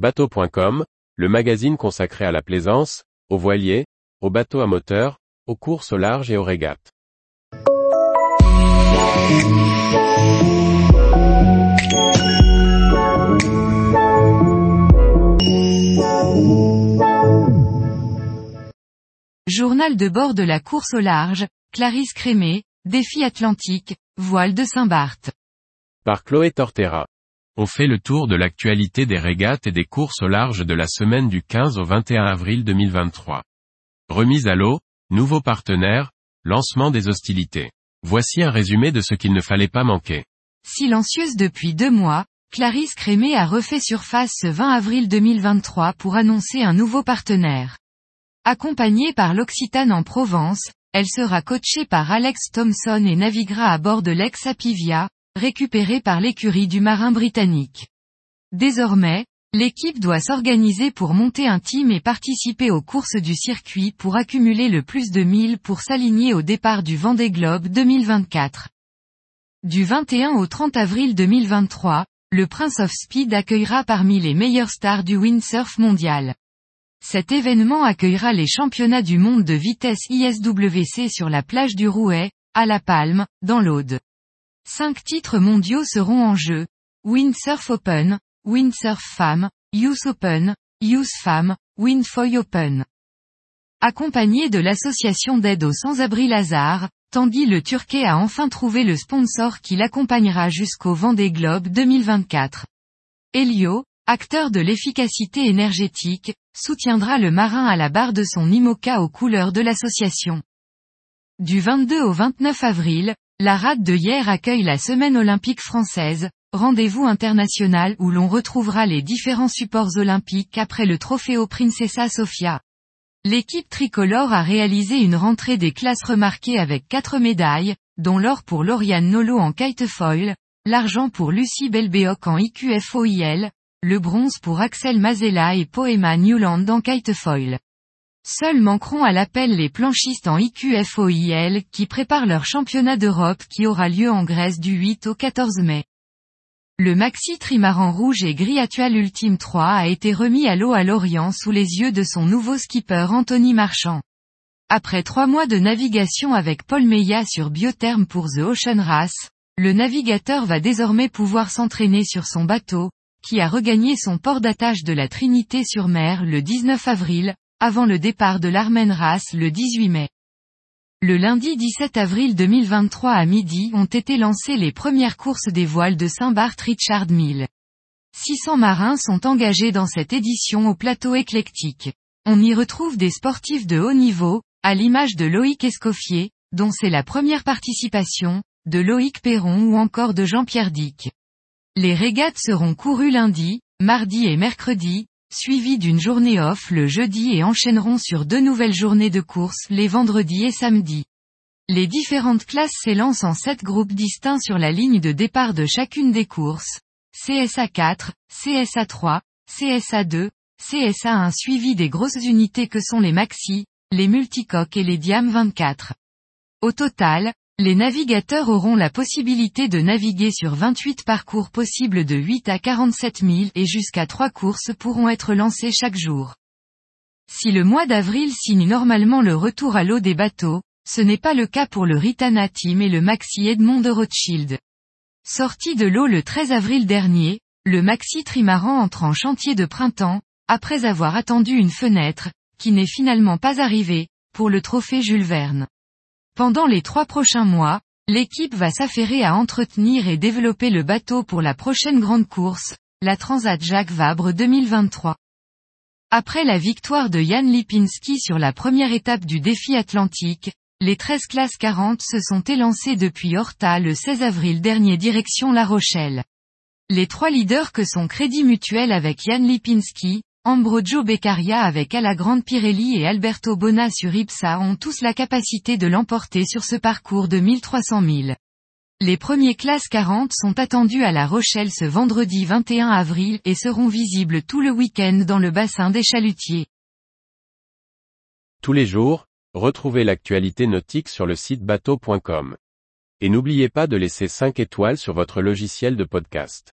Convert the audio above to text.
Bateau.com, le magazine consacré à la plaisance, aux voiliers, aux bateaux à moteur, aux courses au large et aux régates. Journal de bord de la course au large, Clarisse Crémé, défi atlantique, voile de Saint-Barth. Par Chloé Tortera. On fait le tour de l'actualité des régates et des courses au large de la semaine du 15 au 21 avril 2023. Remise à l'eau, nouveaux partenaires, lancement des hostilités. Voici un résumé de ce qu'il ne fallait pas manquer. Silencieuse depuis deux mois, Clarisse Crémé a refait surface ce 20 avril 2023 pour annoncer un nouveau partenaire. Accompagnée par l'Occitane en Provence, elle sera coachée par Alex Thompson et naviguera à bord de l'ex-Apivia, récupéré par l'écurie du marin britannique. Désormais, l'équipe doit s'organiser pour monter un team et participer aux courses du circuit pour accumuler le plus de 1000 pour s'aligner au départ du Vendée Globe 2024. Du 21 au 30 avril 2023, le Prince of Speed accueillera parmi les meilleures stars du windsurf mondial. Cet événement accueillera les championnats du monde de vitesse ISWC sur la plage du Rouet, à La Palme, dans l'Aude. Cinq titres mondiaux seront en jeu. Windsurf Open, Windsurf Femme, US Open, US Femme, Windfoy Open. Accompagné de l'association d'aide aux sans-abri Lazare, Tanguy le Turquet a enfin trouvé le sponsor qui l'accompagnera jusqu'au Vendée Globe 2024. Helio, acteur de l'efficacité énergétique, soutiendra le marin à la barre de son IMOCA aux couleurs de l'association. Du 22 au 29 avril, la rade de hier accueille la Semaine olympique française, rendez-vous international où l'on retrouvera les différents supports olympiques après le Trofeo Princesa Sofia. L'équipe tricolore a réalisé une rentrée des classes remarquées avec quatre médailles, dont l'or pour Lauriane Nolo en kitefoil, l'argent pour Lucie Belbeoc en IQFOIL, le bronze pour Axel Mazella et Poema Newland en kitefoil. Seuls manqueront à l'appel les planchistes en IQFOIL qui préparent leur championnat d'Europe qui aura lieu en Grèce du 8 au 14 mai. Le maxi trimaran rouge et gris actuel Ultime 3 a été remis à l'eau à Lorient sous les yeux de son nouveau skipper Anthony Marchand. Après trois mois de navigation avec Paul Meillat sur Biotherm pour The Ocean Race, le navigateur va désormais pouvoir s'entraîner sur son bateau, qui a regagné son port d'attache de la Trinité-sur-Mer le 19 avril, avant le départ de l'Armen Race le 18 mai. Le lundi 17 avril 2023 à midi ont été lancées les premières courses des voiles de Saint-Barth Richard Mille. 600 marins sont engagés dans cette édition au plateau éclectique. On y retrouve des sportifs de haut niveau, à l'image de Loïc Escoffier, dont c'est la première participation, de Loïc Perron ou encore de Jean-Pierre Dick. Les régates seront courues lundi, mardi et mercredi, suivies d'une journée off le jeudi et enchaîneront sur deux nouvelles journées de course les vendredis et samedis. Les différentes classes s'élancent en sept groupes distincts sur la ligne de départ de chacune des courses. CSA 4, CSA 3, CSA 2, CSA 1 suivi des grosses unités que sont les maxi, les multicoques et les diam 24. Au total, les navigateurs auront la possibilité de naviguer sur 28 parcours possibles de 8 à 47 000 et jusqu'à 3 courses pourront être lancées chaque jour. Si le mois d'avril signe normalement le retour à l'eau des bateaux, ce n'est pas le cas pour le Ritana Team et le Maxi Edmond de Rothschild. Sorti de l'eau le 13 avril dernier, le Maxi Trimaran entre en chantier de printemps, après avoir attendu une fenêtre, qui n'est finalement pas arrivée, pour le trophée Jules Verne. Pendant les trois prochains mois, l'équipe va s'affairer à entretenir et développer le bateau pour la prochaine grande course, la Transat Jacques Vabre 2023. Après la victoire de Jan Lipinski sur la première étape du défi atlantique, les 13 classes 40 se sont élancées depuis Horta le 16 avril dernier direction La Rochelle. Les trois leaders que sont Crédit Mutuel avec Jan Lipinski, Ambrogio Beccaria avec Alagrande Pirelli et Alberto Bona sur Ipsa ont tous la capacité de l'emporter sur ce parcours de 1300 000. Les premiers classes 40 sont attendus à La Rochelle ce vendredi 21 avril et seront visibles tout le week-end dans le bassin des chalutiers. Tous les jours, retrouvez l'actualité nautique sur le site bateau.com. Et n'oubliez pas de laisser 5 étoiles sur votre logiciel de podcast.